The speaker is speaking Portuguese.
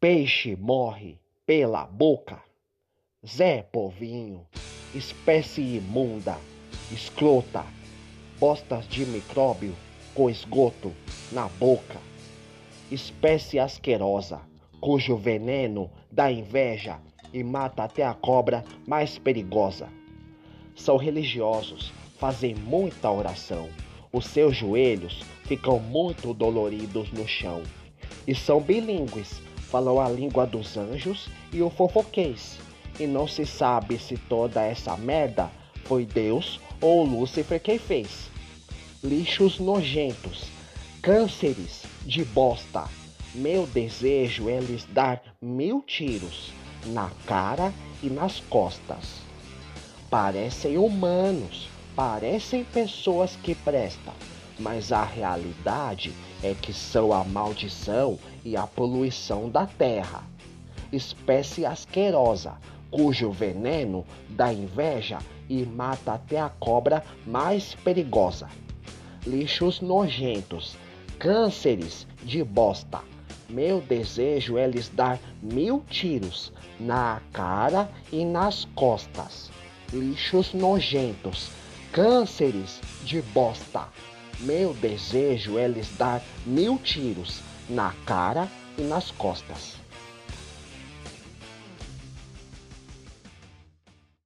Peixe morre pela boca. Zé Povinho, espécie imunda, escrota, bostas de micróbio com esgoto na boca. Espécie asquerosa, cujo veneno dá inveja e mata até a cobra mais perigosa. São religiosos, fazem muita oração. Os seus joelhos ficam muito doloridos no chão. E são bilíngues, falam a língua dos anjos e o fofoquês. E não se sabe se toda essa merda foi Deus ou Lúcifer quem fez. Lixos nojentos, cânceres de bosta. Meu desejo é lhes dar mil tiros na cara e nas costas. Parecem humanos, parecem pessoas que prestam, mas a realidade é que são a maldição e a poluição da terra. Espécie asquerosa, cujo veneno dá inveja e mata até a cobra mais perigosa. Lixos nojentos, cânceres de bosta. Meu desejo é lhes dar mil tiros na cara e nas costas. Lixos nojentos, cânceres de bosta. Meu desejo é lhes dar mil tiros na cara e nas costas.